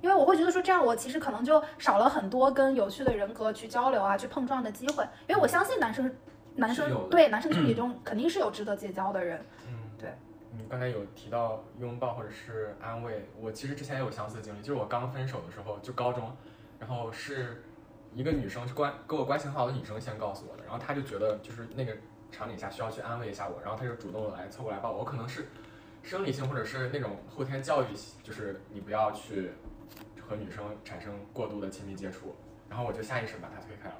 因为我会觉得说，这样我其实可能就少了很多跟有趣的人格去交流啊、去碰撞的机会。因为我相信男生，男生对男生群体中肯定是有值得结交的人。嗯，对。你刚才有提到拥抱或者是安慰，我其实之前也有相似的经历，就是我刚分手的时候，就高中，然后是一个女生是关跟我关系很好的女生先告诉我的，然后她就觉得就是那个场景下需要去安慰一下我，然后她就主动地来凑过来抱我，我可能是生理性或者是那种后天教育，就是你不要去和女生产生过度的亲密接触，然后我就下意识把她推开了。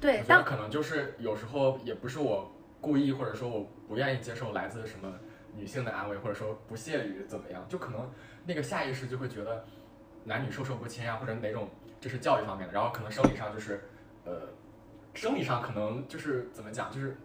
对但得可能就是有时候也不是我故意，或者说我不愿意接受来自什么女性的安慰，或者说不屑于怎么样，就可能那个下意识就会觉得男女授受不亲啊，或者哪种这是教育方面的，然后可能生理上就是呃，生理上可能就是怎么讲，就是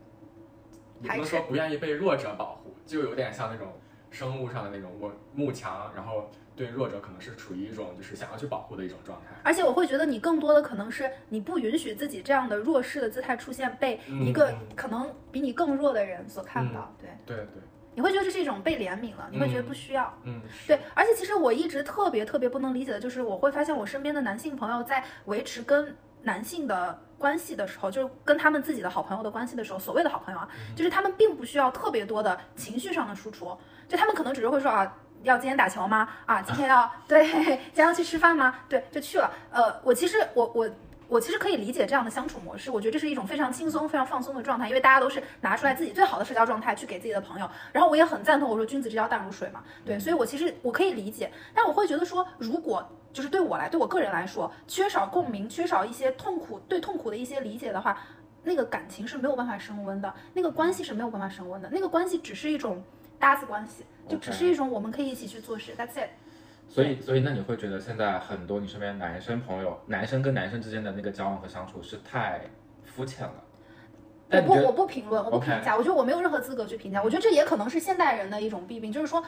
也不能说不愿意被弱者保护，就有点像那种生物上的那种我慕强，然后对弱者可能是处于一种就是想要去保护的一种状态。而且我会觉得你更多的可能是你不允许自己这样的弱势的姿态出现，被一个可能比你更弱的人所看到。对，对对，你会觉得这是一种被怜悯了，你会觉得不需要。嗯，对，而且其实我一直特别特别不能理解的就是，我会发现我身边的男性朋友在维持跟男性的关系的时候，就是跟他们自己的好朋友的关系的时候，所谓的好朋友啊，就是他们并不需要特别多的情绪上的输出，就他们可能只是会说啊。要今天打球吗？啊，今天要 对，今天要去吃饭吗？对，就去了。呃，我其实我我我其实可以理解这样的相处模式，我觉得这是一种非常轻松、非常放松的状态，因为大家都是拿出来自己最好的社交状态去给自己的朋友。然后我也很赞同我说君子之交淡如水嘛，对，所以我其实我可以理解，但我会觉得说，如果就是对我来，对我个人来说，缺少共鸣，缺少一些痛苦对痛苦的一些理解的话，那个感情是没有办法升温的，那个关系是没有办法升温的，那个关系只是一种搭子关系，就只是一种我们可以一起去做事，That's it。所以，所以那你会觉得现在很多你身边男生朋友，男生跟男生之间的那个交往和相处是太肤浅了。我不，我不评论，我不评价。我觉得我没有任何资格去评价。我觉得这也可能是现代人的一种弊病，就是说，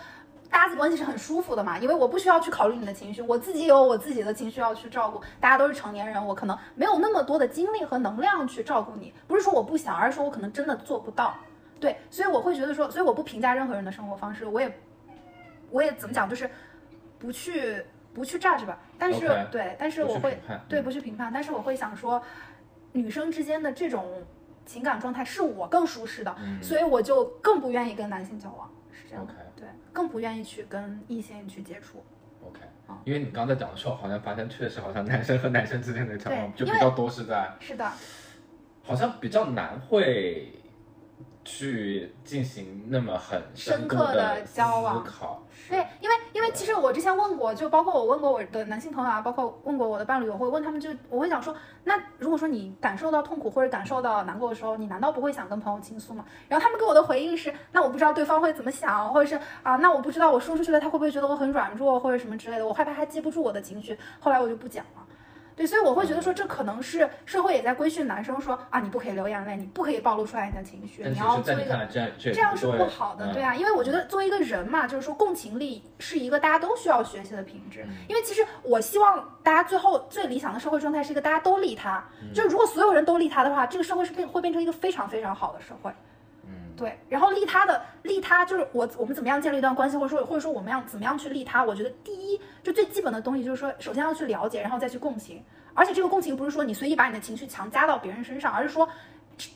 搭子关系是很舒服的嘛，因为我不需要去考虑你的情绪，我自己有我自己的情绪要去照顾。大家都是成年人，我可能没有那么多的精力和能量去照顾你。不是说我不想，而是说我可能真的做不到。对，所以我会觉得说，所以我不评价任何人的生活方式，我也，我也怎么讲，就是不去不去 judge 吧。但是对，但是我会对，嗯。不去评判，但是我会想说，女生之间的这种情感状态是我更舒适的，嗯。所以我就更不愿意跟男性交往，是这样对，更不愿意去跟异性去接触。OK，嗯。因为你刚才讲的时候，好像发现确实好像男生和男生之间的交往就比较多是在，是的，好像比较难会去进行那么很深刻的的交往思考。对，因为因为其实我之前问过，就包括我问过我的男性朋友啊，包括问过我的伴侣，我会问他们就，我会想说，那如果说你感受到痛苦或者感受到难过的时候，你难道不会想跟朋友倾诉吗？然后他们给我的回应是，那我不知道对方会怎么想，或者是啊，那我不知道我说出去了，他会不会觉得我很软弱或者什么之类的，我害怕他接不住我的情绪，后来我就不讲了。对，所以我会觉得说，这可能是社会也在规训男生说啊，你不可以流眼泪，你不可以暴露出来你的情绪，你要做一个这样这这样是不好的，嗯。对啊，因为我觉得作为一个人嘛，就是说共情力是一个大家都需要学习的品质。嗯。因为其实我希望大家最后最理想的社会状态是一个大家都利他，嗯。就是如果所有人都利他的话，这个社会是变会变成一个非常非常好的社会。对，然后利他的利他就是我我们怎么样建立一段关系，或者说或者说我们要怎么样去利他，我觉得第一就最基本的东西就是说，首先要去了解，然后再去共情，而且这个共情不是说你随意把你的情绪强加到别人身上，而是说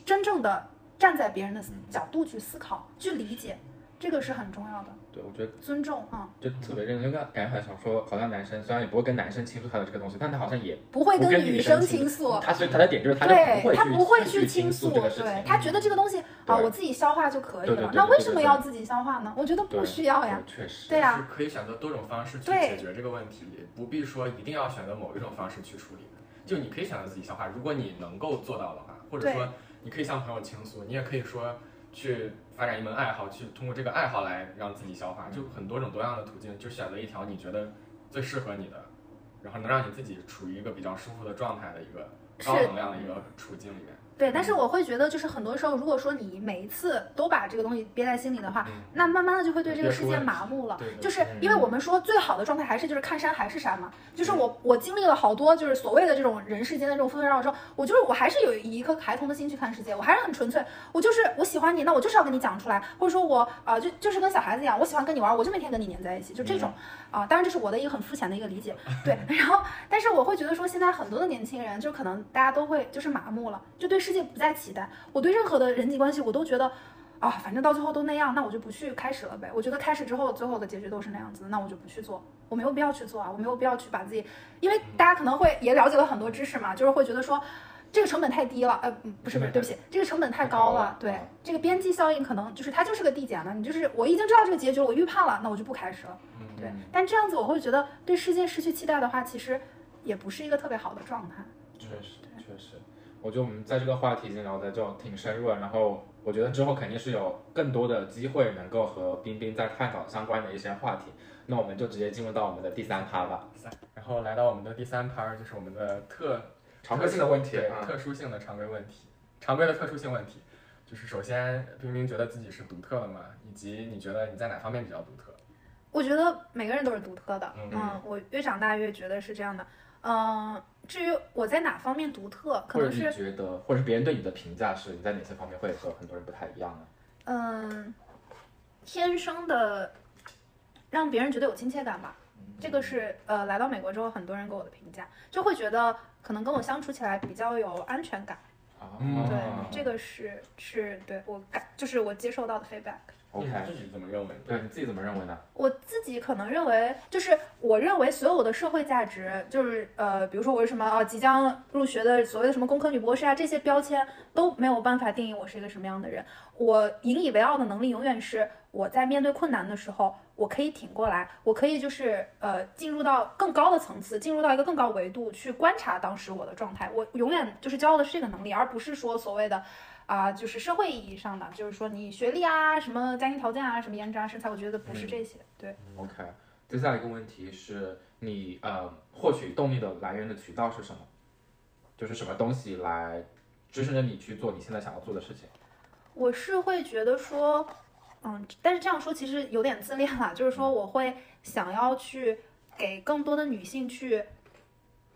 真正的站在别人的角度去思考、去理解，这个是很重要的。对，我觉得尊重啊、就特别认真，就感感觉好像说，好像男生虽然也不会跟男生倾诉他的这个东西，但他好像也不会跟女生倾诉。他所以他的点就是他就对他不会去不会去倾诉对他觉得这个东西啊，我自己消化就可以。了那为什么要自己消化呢？我觉得不需要呀。对确实，对啊是可以选择多种方式去解决这个问题，不必说一定要选择某一种方式去处理。就你可以选择自己消化，如果你能够做到的话，或者说你可以向朋友倾诉，你也可以说去发展一门爱好，去通过这个爱好来让自己消化，就很多种多样的途径，就选择一条你觉得最适合你的，然后能让你自己处于一个比较舒服的状态的一个高能量的一个处境里面。对，但是我会觉得，就是很多时候，如果说你每一次都把这个东西憋在心里的话，嗯那慢慢的就会对这个世界麻木了。就是因为我们说最好的状态还是就是看山还是山嘛。就是我我经历了好多就是所谓的这种人世间的这种纷纷扰扰之后，我就是我还是有以一颗孩童的心去看世界，我还是很纯粹。我就是我喜欢你，那我就是要跟你讲出来，或者说我啊、呃就就是跟小孩子一样，我喜欢跟你玩，我就每天跟你黏在一起，就这种啊、当然这是我的一个很肤浅的一个理解。对，然后但是我会觉得说现在很多的年轻人就可能大家都会就是麻木了，就对世界不再期待。我对任何的人际关系我都觉得。啊，反正到最后都那样，那我就不去开始了呗。我觉得开始之后，最后的结局都是那样子，那我就不去做，我没有必要去做啊，我没有必要去把自己，因为大家可能会也了解了很多知识嘛，就是会觉得说这个成本太低了，呃，嗯不是不是，对不起，这个成本太高了对嗯，这个边际效应可能就是它就是个递减的，你就是我已经知道这个结局了，我预判了，那我就不开始了，对。但这样子我会觉得对世界失去期待的话，其实也不是一个特别好的状态。确实，我觉得我们在这个话题已经聊得就挺深入了，然后我觉得之后肯定是有更多的机会能够和冰冰再探讨相关的一些话题。那我们就直接进入到我们的第三趴吧，然后来到我们的第三趴，就是我们的特常规性的问题对啊。特殊性的常规问题，常规的特殊性问题，就是首先冰冰觉得自己是独特的吗？以及你觉得你在哪方面比较独特？我觉得每个人都是独特的，嗯嗯，我越长大越觉得是这样的，嗯，至于我在哪方面独特，可能是你觉得，或者是别人对你的评价是你在哪些方面会和很多人不太一样呢？嗯，天生的让别人觉得有亲切感吧。这个是呃，来到美国之后，很多人给我的评价，就会觉得可能跟我相处起来比较有安全感。啊，嗯对，哦这个是是对我感，就是我接受到的 feedback。OK，你自己怎么认为？对你自己怎么认为呢？我自己可能认为，就是我认为所有的社会价值，就是呃，比如说我是什么啊，即将入学的所谓的什么工科女博士啊，这些标签都没有办法定义我是一个什么样的人。我引以为傲的能力永远是我在面对困难的时候，我可以挺过来，我可以就是呃进入到更高的层次，进入到一个更高维度去观察当时我的状态。我永远就是骄傲的是这个能力，而不是说所谓的。啊、就是社会意义上的，就是说你学历啊、什么家庭条件啊、什么颜值啊、身材，我觉得不是这些。对，OK，接下来一个问题是你呃获取动力的来源的渠道是什么？就是什么东西来支撑着你去做你现在想要做的事情？我是会觉得说，嗯，但是这样说其实有点自恋了，就是说我会想要去给更多的女性去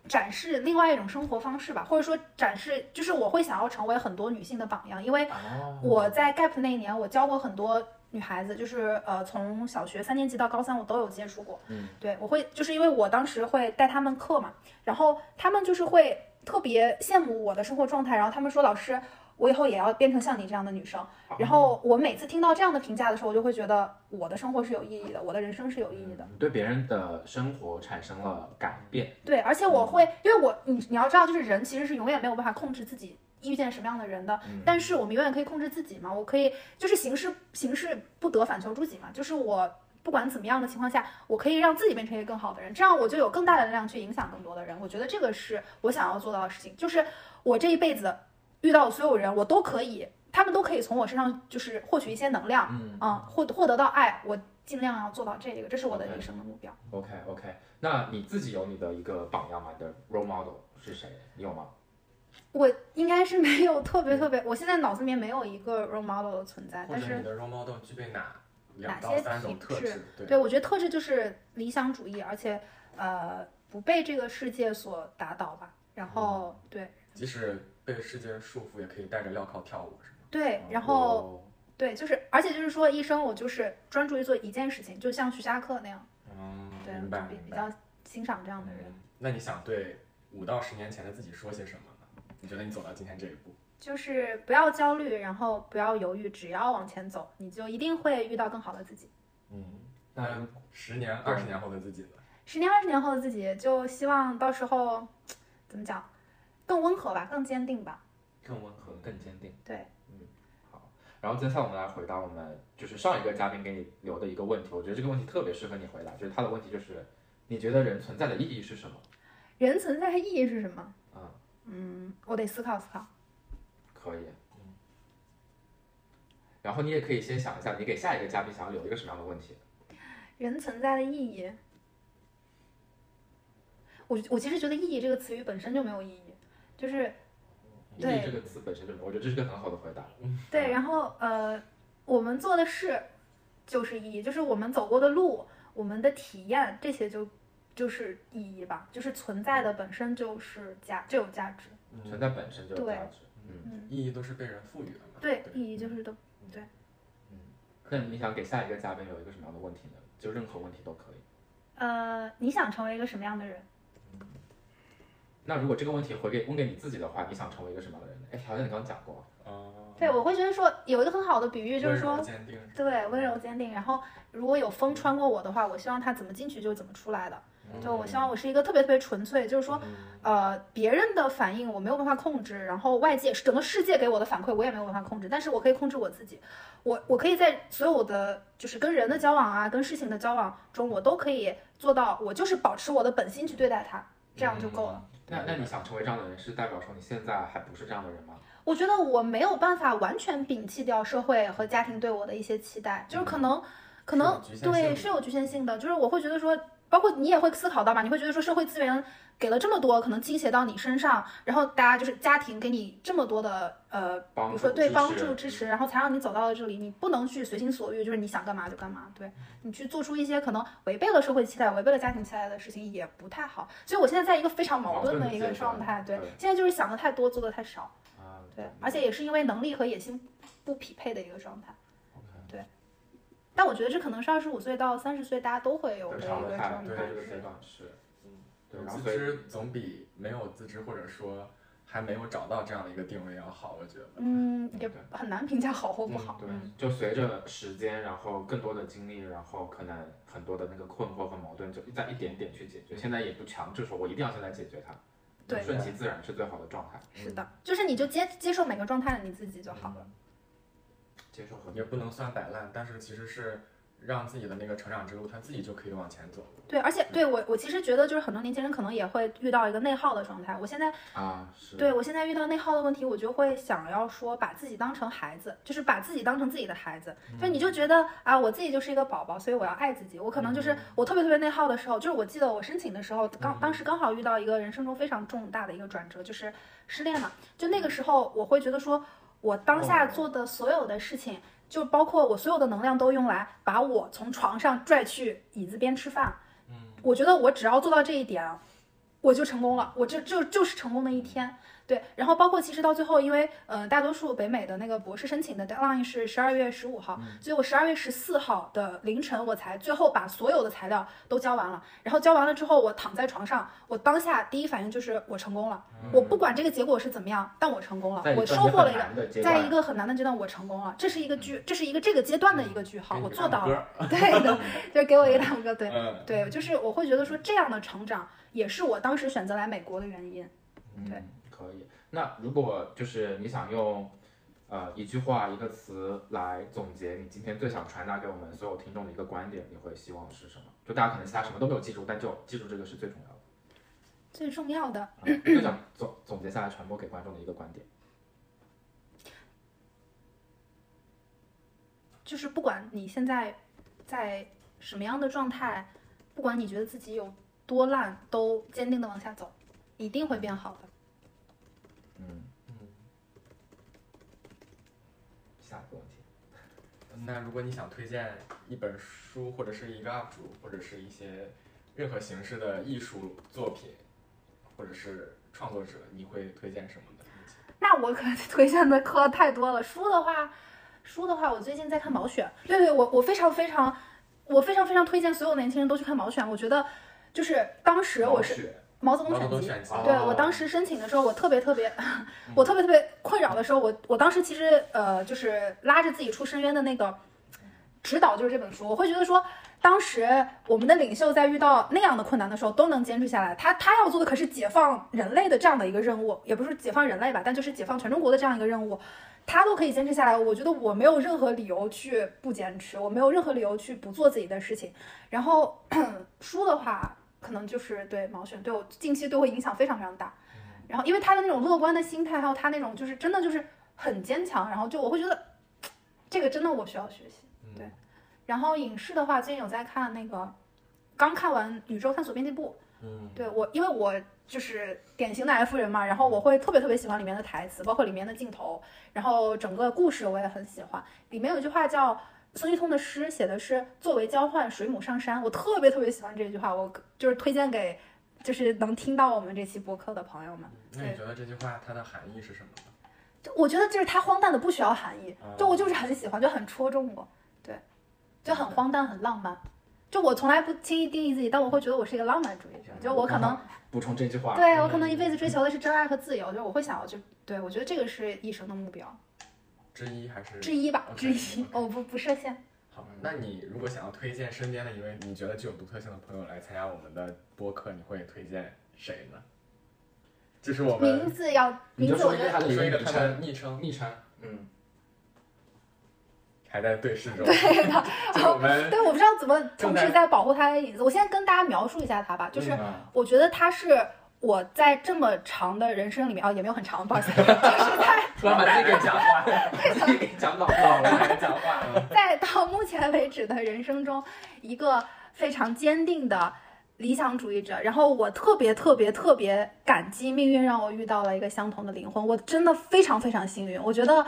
展示另外一种生活方式吧，或者说展示，就是我会想要成为很多女性的榜样，因为哦我在 Gap 那一年，我教过很多女孩子，就是呃从小学三年级到高三，我都有接触过。嗯，对我会就是因为我当时会带他们课嘛，然后他们就是会特别羡慕我的生活状态，然后他们说老师。我以后也要变成像你这样的女生。然后我每次听到这样的评价的时候，我就会觉得我的生活是有意义的，我的人生是有意义的。你对别人的生活产生了改变。对，而且我会，因为我你你要知道，就是人其实是永远没有办法控制自己遇见什么样的人的，但是我们永远可以控制自己嘛。我可以就是行事行事不得反求诸己嘛，就是我不管怎么样的情况下，我可以让自己变成一个更好的人，这样我就有更大的力量去影响更多的人。我觉得这个是我想要做到的事情，就是我这一辈子遇到的所有人，我都可以，他们都可以从我身上就是获取一些能量，嗯啊，获获得到爱，我尽量要做到这个，这是我的人生的目标。OK OK，那你自己有你的一个榜样吗？你的 role model 是谁？你有吗？我应该是没有特别特别，我现在脑子里面没有一个 role model 的存在，但是你的 role model 具备哪哪些到三种品质？对，对我觉得特质就是理想主义，而且呃不被这个世界所打倒吧。然后对即使被世界束缚，也可以戴着镣铐跳舞，是吗？对，然后哦对，就是而且就是说，一生我就是专注于做一件事情，就像徐霞客那样，嗯，对，明白。比比较欣赏这样的人。嗯，那你想对五到十年前的自己说些什么呢？你觉得你走到今天这一步？就是不要焦虑，然后不要犹豫，只要往前走，你就一定会遇到更好的自己。嗯，那十年、二十年后的自己呢？十年、二十年后的自己，就希望到时候怎么讲，更温和吧，更坚定吧。更温和、更坚定。对，嗯，好然后接下来我们来回答我们就是上一个嘉宾给你留的一个问题，我觉得这个问题特别适合你回答，就是他的问题就是你觉得人存在的意义是什么？人存在的意义是什么？啊嗯，我得思考思考。可以，嗯。然后你也可以先想一下，你给下一个嘉宾想要留一个什么样的问题？人存在的意义，我我其实觉得“意义”这个词语本身就没有意义，就是意义对这个词本身就，我觉得这是个很好的回答。对，然后呃，我们做的事就是意义，就是我们走过的路，我们的体验，这些就就是意义吧，就是存在的本身就是价，就有价值。存在本身就有价值。嗯，意义都是被人赋予的嘛？对，意义就是都对。嗯那你想给下一个嘉宾有一个什么样的问题呢？就任何问题都可以。呃，你想成为一个什么样的人？那如果这个问题回给问给你自己的话，你想成为一个什么样的人呢？哎，好像你刚刚讲过。哦，对，我会觉得说有一个很好的比喻，就是说温柔坚定。对，温柔坚定。然后，如果有风穿过我的话，我希望它怎么进去就怎么出来的。就我希望我是一个特别特别纯粹，就是说，呃，别人的反应我没有办法控制，然后外界整个世界给我的反馈我也没有办法控制，但是我可以控制我自己。我我可以在所有的就是跟人的交往啊，跟事情的交往中，我都可以做到，我就是保持我的本心去对待它，这样就够了。那那你想成为这样的人，是代表说你现在还不是这样的人吗？我觉得我没有办法完全摒弃掉社会和家庭对我的一些期待，就是可能，可能对是有局限性的，就是我会觉得说，包括你也会思考到嘛，你会觉得说社会资源给了这么多，可能倾斜到你身上，然后大家就是家庭给你这么多的呃，比如说对帮助支持然后才让你走到了这里，你不能去随心所欲，就是你想干嘛就干嘛，对你去做出一些可能违背了社会期待、违背了家庭期待的事情也不太好。所以我现在在一个非常矛盾的一个状态，对对，现在就是想的太多，做的太少，啊，对，而且也是因为能力和野心不匹配的一个状态。OK 但我觉得这可能是二十五岁到三十岁大家都会有的一个状态对这个阶。段是，嗯，对，然后所以自知总比没有自知或者说还没有找到这样的一个定位要好，我觉得。嗯，也很难评价好或不好。对嗯，就随着时间，然后更多的经历，然后可能很多的那个困惑和矛盾，就在一点点去解决。现在也不强制说我一定要现在解决它，对顺其自然是最好的状态。是的，就是你就接接受每个状态的你自己就好了。接受和也不能算摆烂，但是其实是让自己的那个成长之路，他自己就可以往前走。对，而且对我我其实觉得就是很多年轻人可能也会遇到一个内耗的状态。我现在啊，是对我现在遇到内耗的问题，我就会想要说把自己当成孩子，就是把自己当成自己的孩子。就你就觉得啊，我自己就是一个宝宝，所以我要爱自己。我可能就是我特别特别内耗的时候，就是我记得我申请的时候，刚当时刚好遇到一个人生中非常重大的一个转折，就是失恋嘛。就那个时候，我会觉得说，我当下做的所有的事情，就包括我所有的能量都用来把我从床上拽去椅子边吃饭。嗯，我觉得我只要做到这一点，我就成功了，我这就就是成功的一天。对，然后包括其实到最后，因为呃大多数北美的那个博士申请的 deadline 是十二月十五号，所以我十二月十四号的凌晨我才最后把所有的材料都交完了。然后交完了之后，我躺在床上，我当下第一反应就是我成功了。我不管这个结果是怎么样，但我成功了我收获了一个在一个很难的阶段，我成功了，这是一个句，这是一个这个阶段的一个句号，我做到了。了。对的，就给我一个大拇哥。对，嗯，对，就是我会觉得说这样的成长也是我当时选择来美国的原因。对嗯，可以。那如果就是你想用呃一句话一个词来总结你今天最想传达给我们所有听众的一个观点，你会希望是什么？就大家可能其他什么都没有记住，但就记住这个是最重要的。最重要的，啊最想总总结下来传播给观众的一个观点。就是不管你现在在什么样的状态，不管你觉得自己有多烂，都坚定的往下走，一定会变好的。嗯下一个问题。那如果你想推荐一本书，或者是一个 UP 主，或者是一些任何形式的艺术作品，或者是创作者，你会推荐什么的？那我可 推荐的课太多了。书的话，书的话，我最近在看毛选。对对，我我非常非常，我非常非常推荐所有年轻人都去看毛选。我觉得就是当时我是雪毛泽东选集。对我当时申请的时候，我特别特别，我特别特别困扰的时候，我我当时其实呃，就是拉着自己出深渊的那个指导就是这本书，我会觉得说，当时我们的领袖在遇到那样的困难的时候都能坚持下来，他他要做的可是解放人类的这样的一个任务，也不是解放人类吧，但就是解放全中国的这样一个任务，他都可以坚持下来，我觉得我没有任何理由去不坚持，我没有任何理由去不做自己的事情。然后 书的话，可能就是对毛选对我近期对我影响非常非常大。然后因为他的那种乐观的心态，还有他那种就是真的就是很坚强，然后就我会觉得这个真的我需要学习。对，然后影视的话，最近有在看那个，刚看完《宇宙探索编辑部》。嗯，对我，因为我就是典型的 F 人嘛，然后我会特别特别喜欢里面的台词，包括里面的镜头，然后整个故事我也很喜欢。里面有一句话叫孙一通的诗，写的是“作为交换，水母上山”，我特别特别喜欢这句话，我就是推荐给就是能听到我们这期播客的朋友们。那你觉得这句话它的含义是什么呢？就我觉得就是它荒诞的不需要含义，就我就是很喜欢，就很戳中我，对，就很荒诞，很浪漫。就我从来不轻易定义自己，但我会觉得我是一个浪漫主义者。就我可能，补充这句话，对我可能一辈子追求的是真爱和自由，就我会想要去对我觉得这个是一生的目标之一还是之一吧之一。哦不不设限。好，那你如果想要推荐身边的一位你觉得具有独特性的朋友来参加我们的播客，你会推荐谁呢？就是我名字要你就名字，我觉得说一个他的说一个他的昵称，昵称，昵称，嗯，还在对视中。对的。我们对，我不知道怎么同时在保护他的隐私。我先跟大家描述一下他吧，就是嗯我觉得他是我在这么长的人生里面，哦，也没有很长，不好意思，就是在 突然把自己给讲完，把自己给讲老老了讲话，在到目前为止的人生中，一个非常坚定的，理想主义者，然后我特别特别特别感激命运让我遇到了一个相同的灵魂，我真的非常非常幸运。我觉得，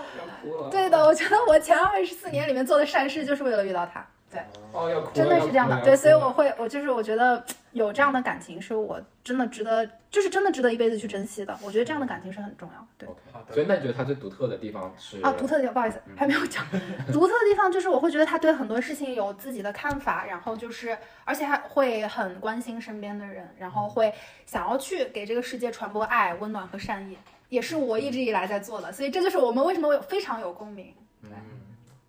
对的，我觉得我前二十四年里面做的善事就是为了遇到他。对，哦，要哭，真的是这样的对，所以我会，我就是我觉得有这样的感情是我真的值得，就是真的值得一辈子去珍惜的。我觉得这样的感情是很重要的。对。OK，好的所以那你觉得他最独特的地方是啊，独特的地方，不好意思，还没有讲。独特的地方就是我会觉得他对很多事情有自己的看法，然后就是，而且还会很关心身边的人，然后会想要去给这个世界传播爱、温暖和善意，也是我一直以来在做的。所以这就是我们为什么有非常有共鸣。嗯，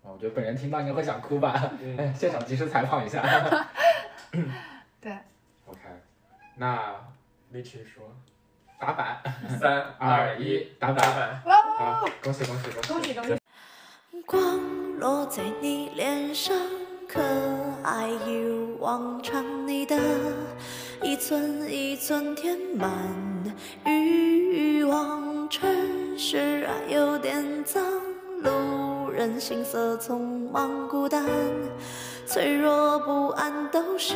哦我觉得本人听到应该会想哭吧，哎 现场及时采访一下。那李奇说，打板，三二一，打板，板，好，恭喜恭喜恭喜！恭喜恭喜！光落在你脸上，可爱一如往常，你的一寸一寸填满欲望，城市啊有点脏，路人行色匆忙孤单，脆弱不安都是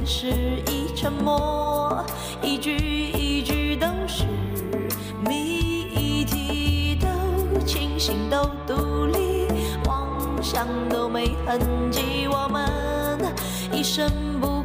缺点失意，沉默一句一句都是谜题，都清醒都独立，妄想都没痕迹，我们一生不